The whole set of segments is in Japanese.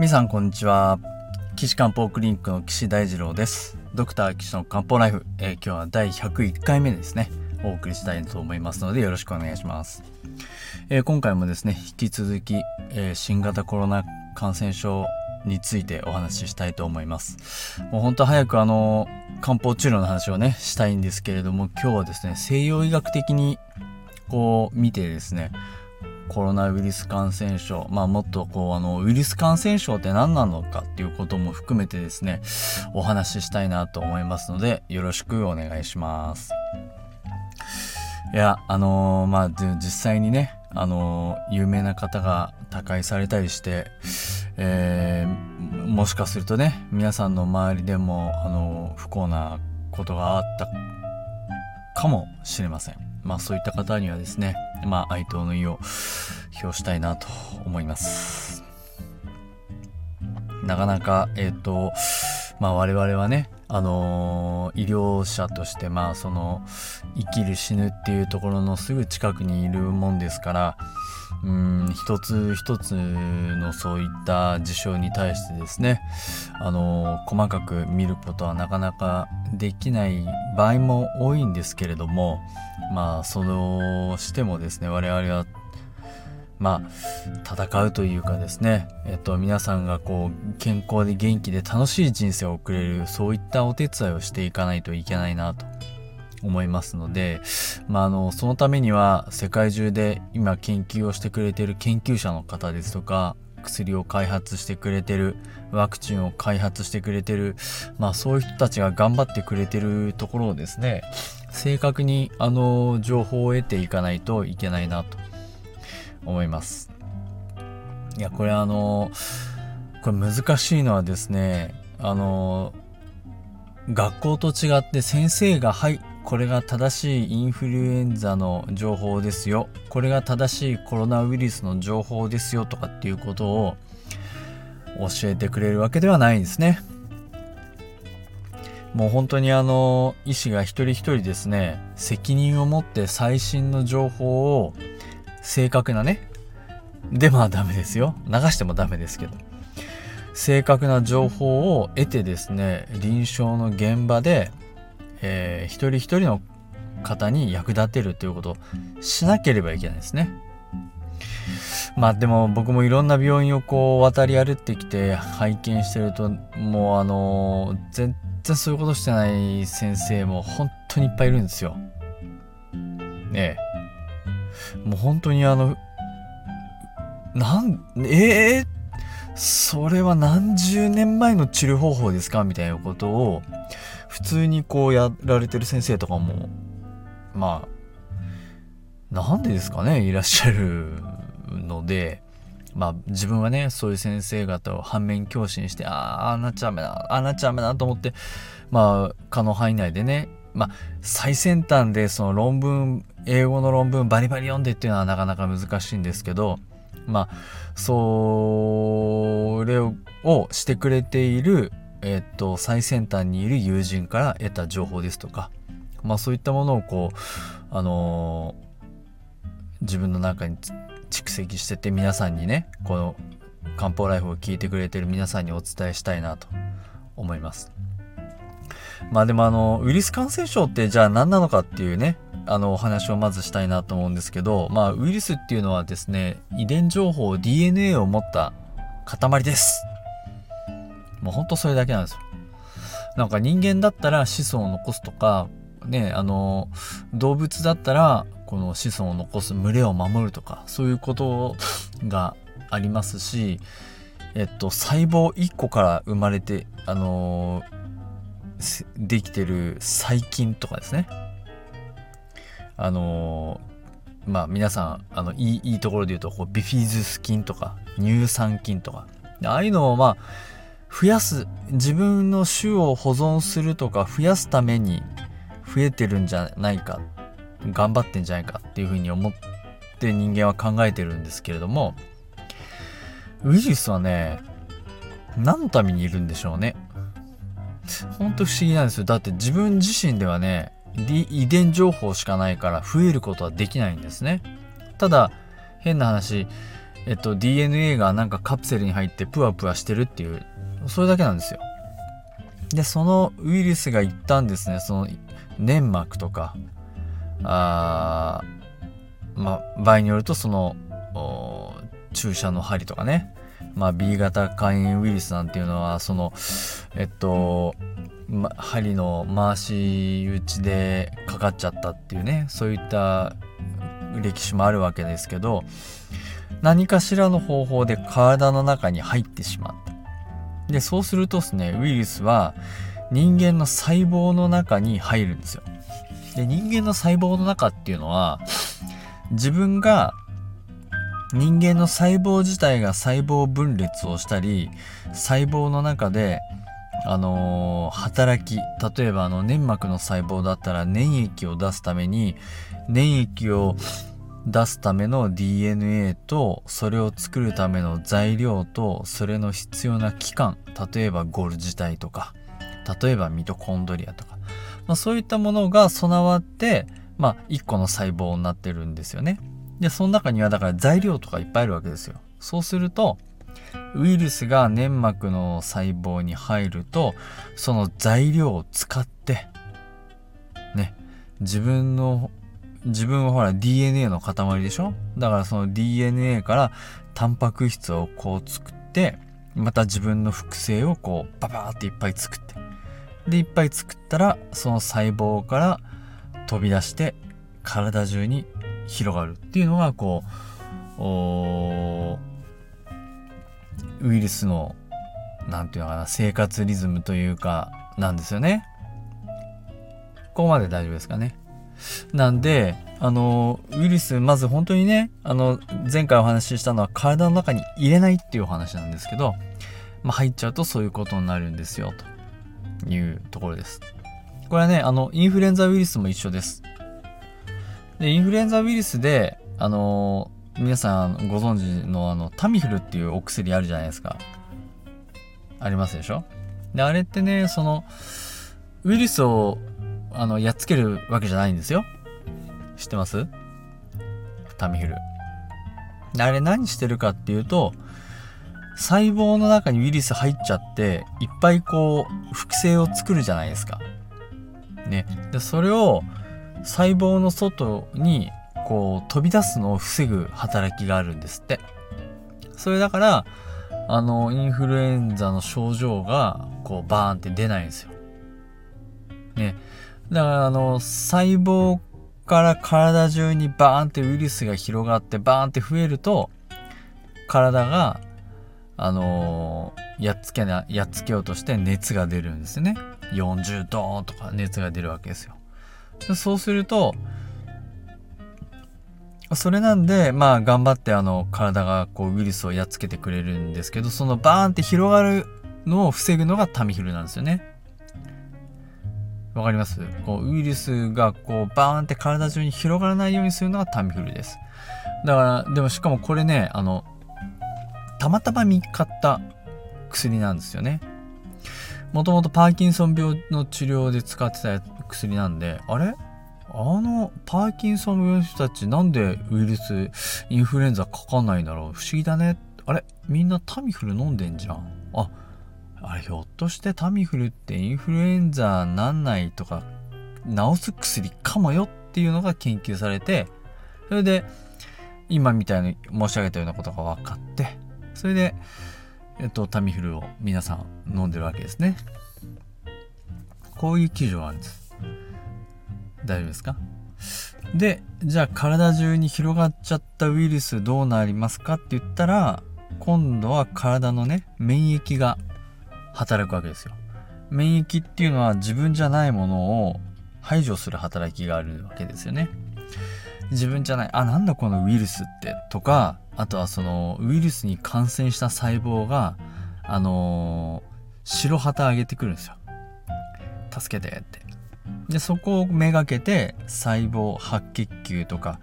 皆さんこんにちは。岸漢方クリニックの岸大二郎です。ドクター岸の漢方ライフ、えー、今日は第101回目ですね。お送りしたいと思いますのでよろしくお願いします、えー、今回もですね引き続き、えー、新型コロナ感染症についてお話ししたいと思います。もう本当早くあの漢方治療の話をねしたいんですけれども今日はですね西洋医学的にこう見てですねコロナウイルス感染症、まあもっとこう、あの、ウイルス感染症って何なのかっていうことも含めてですね、お話ししたいなと思いますので、よろしくお願いします。いや、あのー、まあ、実際にね、あのー、有名な方が他界されたりして、えー、もしかするとね、皆さんの周りでも、あの不幸なことがあったかもしれません。まあそういった方にはですね、まあ哀悼の意を表したいなと思います。なかなか、えっ、ー、と、まあ我々はね、あのー、医療者としてまあその生きる死ぬっていうところのすぐ近くにいるもんですからうん一つ一つのそういった事象に対してですねあの、細かく見ることはなかなかできない場合も多いんですけれどもまあそのしてもですね我々はまあ戦うというかですねえっと皆さんがこう健康で元気で楽しい人生を送れるそういったお手伝いをしていかないといけないなと。思いますので、まあ、あのそのためには世界中で今研究をしてくれている研究者の方ですとか薬を開発してくれてるワクチンを開発してくれてるまあそういう人たちが頑張ってくれてるところをですね正確にあの情報を得ていかないといけないなと思います。いやこれあのこれ難しいのはですねあの学校と違って先生がはいこれが正しいインフルエンザの情報ですよ。これが正しいコロナウイルスの情報ですよとかっていうことを教えてくれるわけではないんですね。もう本当にあの医師が一人一人ですね責任を持って最新の情報を正確なねでまあダメですよ。流してもダメですけど。正確な情報を得てですね臨床の現場でえー、一人一人の方に役立てるということをしなければいけないですね。まあでも僕もいろんな病院をこう渡り歩ってきて拝見してるともうあの、全然そういうことしてない先生も本当にいっぱいいるんですよ。ねえ。もう本当にあの、なん、ええー、それは何十年前の治療方法ですか？みたいなことを普通にこうやられてる先生とかもまあなんでですかねいらっしゃるのでまあ自分はねそういう先生方を反面教師にしてああなっちゃダメだあなっちゃダメだと思ってまあ可能範囲内でねまあ最先端でその論文英語の論文バリバリ読んでっていうのはなかなか難しいんですけどまあそれをしてくれているえっと、最先端にいる友人から得た情報ですとか、まあそういったものをこう、あのー、自分の中に蓄積してて皆さんにね、この漢方ライフを聞いてくれてる皆さんにお伝えしたいなと思います。まあでもあの、ウイルス感染症ってじゃあ何なのかっていうね、あのお話をまずしたいなと思うんですけど、まあウイルスっていうのはですね、遺伝情報 DNA を持った塊です。もうほんとそれだけなんですよ。なんか人間だったら子孫を残すとか、ね、あの、動物だったら、この子孫を残す、群れを守るとか、そういうことがありますし、えっと、細胞1個から生まれて、あのできてる細菌とかですね。あのまあ皆さん、あの、いい、いいところで言うと、こうビフィズス菌とか、乳酸菌とか、ああいうのをまあ、増やす自分の種を保存するとか増やすために増えてるんじゃないか頑張ってんじゃないかっていうふうに思って人間は考えてるんですけれどもウイルスはね何のためにいるんでしょうね。ほんと不思議なんですよ。だって自分自身ではね遺伝情報しかないから増えることはできないんですね。ただ変な話えっと、DNA がなんかカプセルに入ってプワプワしてるっていうそれだけなんですよ。でそのウイルスが一旦ですねその粘膜とかあまあ場合によるとその注射の針とかね。まあ B 型肝炎ウイルスなんていうのはそのえっと、ま、針の回し打ちでかかっちゃったっていうねそういった歴史もあるわけですけど何かしらの方法で体の中に入ってしまった。でそうするとですねウイルスは人間の細胞の中に入るんですよ。で人間の細胞の中っていうのは自分が人間の細胞自体が細胞分裂をしたり細胞の中であのー、働き例えばあの粘膜の細胞だったら粘液を出すために粘液を出すための DNA とそれを作るための材料とそれの必要な器官例えばゴル自体とか例えばミトコンドリアとか、まあ、そういったものが備わって、まあ、1個の細胞になってるんですよね。でその中にはだから材料とかいっぱいあるわけですよ。そうするとウイルスが粘膜の細胞に入るとその材料を使ってね自分の自分はほら DNA の塊でしょ？だからその DNA からタンパク質をこう作ってまた自分の複製をこうババーっていっぱい作ってでいっぱい作ったらその細胞から飛び出して体中に広がるっていうのがこうウイルスの何て言うのかな生活リズムというかなんですよね。ここまで大丈夫ですかね。なんで、あの、ウイルス、まず本当にね、あの、前回お話ししたのは体の中に入れないっていうお話なんですけど、まあ、入っちゃうとそういうことになるんですよ、というところです。これはね、あの、インフルエンザウイルスも一緒です。で、インフルエンザウイルスで、あの、皆さんご存知のあの、タミフルっていうお薬あるじゃないですか。ありますでしょ？で、あれってね、その、ウイルスをあの、やっつけるわけじゃないんですよ。知ってます？タミフル。あれ何してるかっていうと、細胞の中にウイルス入っちゃって、いっぱいこう、複製を作るじゃないですか。ね。で、それを細胞の外にこう飛び出すのを防ぐ働きがあるんですって。それだから、あの、インフルエンザの症状がこうバーンって出ないんですよ。ね。だからあの細胞から体中にバーンってウイルスが広がってバーンって増えると体があのー、やっつけなやっつけようとして熱が出るんですね。40度とか熱が出るわけですよ。でそうするとそれなんでまあ頑張ってあの体がこうウイルスをやっつけてくれるんですけどそのバーンって広がるのを防ぐのがタミフルなんですよね。わかります？こうウイルスがこうバーンって体中に広がらないようにするのがタミフルです。だから、でもしかもこれね、あの、たまたま見つかった薬なんですよね。もともとパーキンソン病の治療で使ってた薬なんで、あれ？あの、パーキンソン病の人たちなんでウイルス、インフルエンザかかんないんだろう？不思議だね。あれ？みんなタミフル飲んでんじゃん。あ、あれひょっとしてタミフルってインフルエンザなんないとか治す薬かもよっていうのが研究されてそれで今みたいに申し上げたようなことが分かってそれで、えっと、タミフルを皆さん飲んでるわけですね。こういう記事があるんです。大丈夫ですか？でじゃあ体中に広がっちゃったウイルスどうなりますかって言ったら今度は体のね免疫が働くわけですよ。免疫っていうのは自分じゃないものを排除する働きがあるわけですよね。自分じゃない、あ、なんだこのウイルスってとか、あとはそのウイルスに感染した細胞が、あのー、白旗上げてくるんですよ。助けてって。で、そこをめがけて細胞、白血球とか、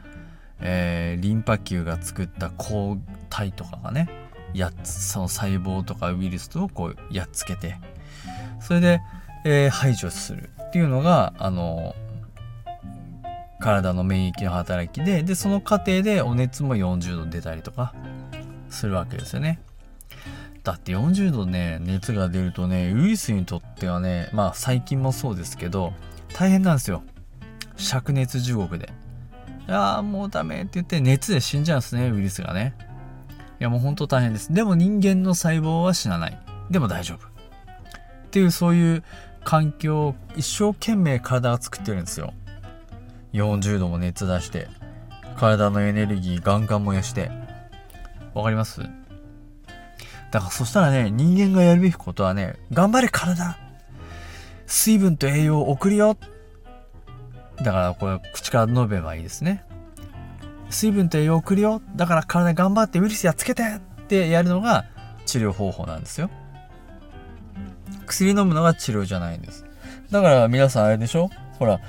えー、リンパ球が作った抗体とかがね、やっその細胞とかウイルスをこうやっつけてそれで、えー、排除するっていうのがあの体の免疫の働きででその過程でお熱も40度出たりとかするわけですよね。だって40度ね、熱が出るとね、ウイルスにとってはね、まあ最近もそうですけど、大変なんですよ。灼熱地獄で。いやーもうダメって言って熱で死んじゃうんですね、ウイルスがね。いやもうほんと大変です。でも人間の細胞は死なない。でも大丈夫。っていうそういう環境を一生懸命体が作ってるんですよ。40度も熱出して、体のエネルギーガンガン燃やして。わかります？だからそしたらね、人間がやるべきことはね、頑張れ体水分と栄養を送るよだからこれ口から述べばいいですね。水分と栄養を送るよだから体頑張ってウイルスやっつけてってやるのが治療方法なんですよ。薬飲むのが治療じゃないんです。だから皆さんあれでしょ？ほら、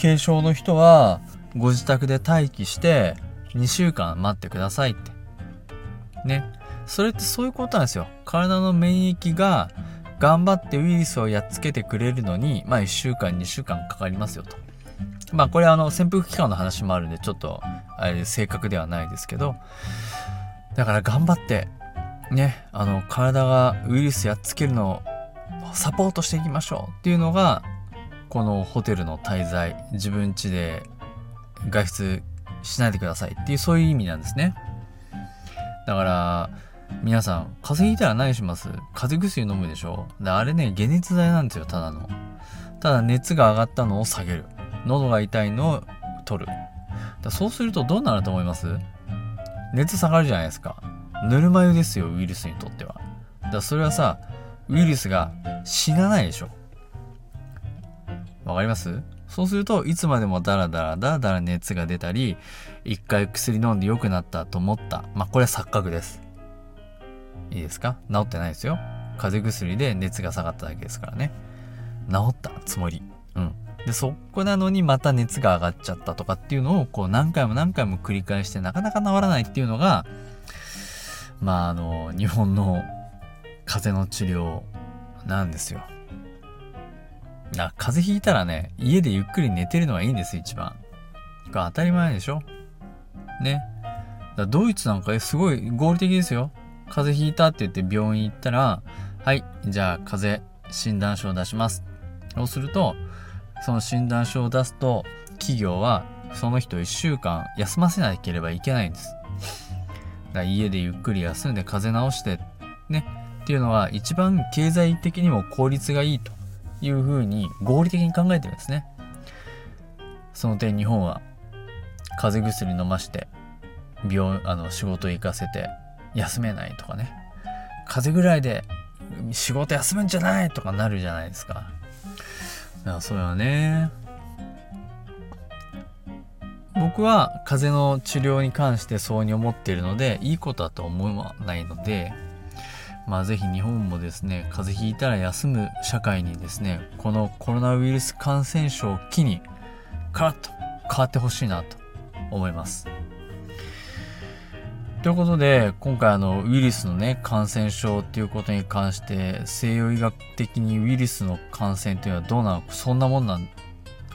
軽症の人はご自宅で待機して2週間待ってくださいって。ね。それってそういうことなんですよ。体の免疫が頑張ってウイルスをやっつけてくれるのに、まあ1週間、2週間かかりますよと。まあこれあの潜伏期間の話もあるんでちょっとあれ正確ではないですけど、だから頑張ってね、あの体がウイルスやっつけるのをサポートしていきましょうっていうのがこのホテルの滞在自分家で外出しないでくださいっていうそういう意味なんですね。だから皆さん風邪ひいたら何します？風邪薬飲むでしょ？であれね解熱剤なんですよただの。ただ熱が上がったのを下げる。喉が痛いのを取る。だそうするとどうなると思います？熱下がるじゃないですか。ぬるま湯ですよウイルスにとっては。だそれはさウイルスが死なないでしょ。わかります？そうするといつまでもダラダラダラダラ熱が出たり一回薬飲んで良くなったと思った。まあこれは錯覚です。いいですか？治ってないですよ。風邪薬で熱が下がっただけですからね。治ったつもり。うん。でそこなのにまた熱が上がっちゃったとかっていうのをこう何回も何回も繰り返してなかなか治らないっていうのがまああの日本の風邪の治療なんですよ。な風邪ひいたらね家でゆっくり寝てるのがいいんです一番。が当たり前でしょね。だドイツなんかすごい合理的ですよ。風邪ひいたって言って病院行ったら、はい、じゃあ風邪診断書を出します。そうすると、その診断書を出すと、企業はその人1週間休ませなければいけないんです。だ家でゆっくり休んで風邪治して、ね、っていうのは一番経済的にも効率がいいというふうに合理的に考えてるんですね。その点日本は風邪薬飲まして病あの仕事行かせて休めないとかね風邪ぐらいで仕事休むんじゃないとかなるじゃないですか。だからそれはね僕は風邪の治療に関してそうに思っているのでいいことだと思わないのでまあぜひ日本もですね風邪ひいたら休む社会にですねこのコロナウイルス感染症を機にカラッと変わってほしいなと思います。ということで今回あのウイルスのね感染症っていうことに関して西洋医学的にウイルスの感染というのはどうなのそんなもんなん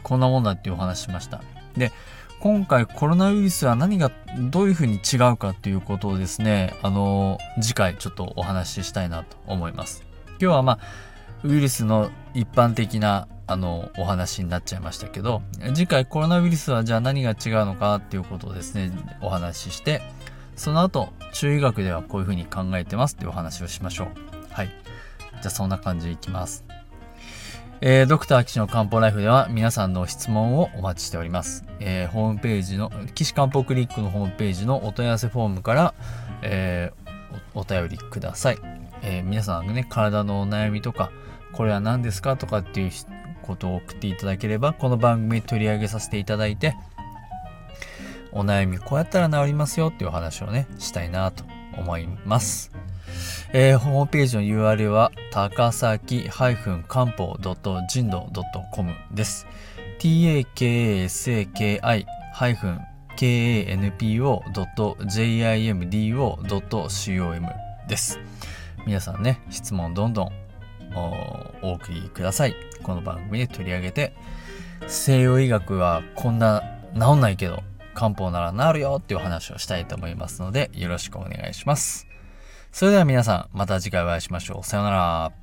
こんなもんだっていうお話しました。で今回コロナウイルスは何がどういうふうに違うかっていうことをですねあの次回ちょっとお話ししたいなと思います。今日はまあウイルスの一般的なあのお話になっちゃいましたけど次回コロナウイルスはじゃあ何が違うのかっていうことをですねお話ししてその後、中医学ではこういうふうに考えてますっていうお話をしましょう。はい。じゃあそんな感じでいきます。えー、ドクター岸の漢方ライフでは皆さんの質問をお待ちしております。えー、ホームページの、岸漢方クリックのホームページのお問い合わせフォームから、えー、お便りください。えー、皆さんね、体のお悩みとか、これは何ですかとかっていうことを送っていただければ、この番組取り上げさせていただいて、お悩みこうやったら治りますよっていうお話をね、したいなと思います。えー、ホームページの URL は高崎漢方人道 .com です。takasaki-kanpo.jimdo.com です。皆さんね、質問どんどんお送りください。この番組で取り上げて、西洋医学はこんな治んないけど、漢方ならなるよっていう話をしたいと思いますので、よろしくお願いします。それでは皆さん、また次回お会いしましょう。さようなら。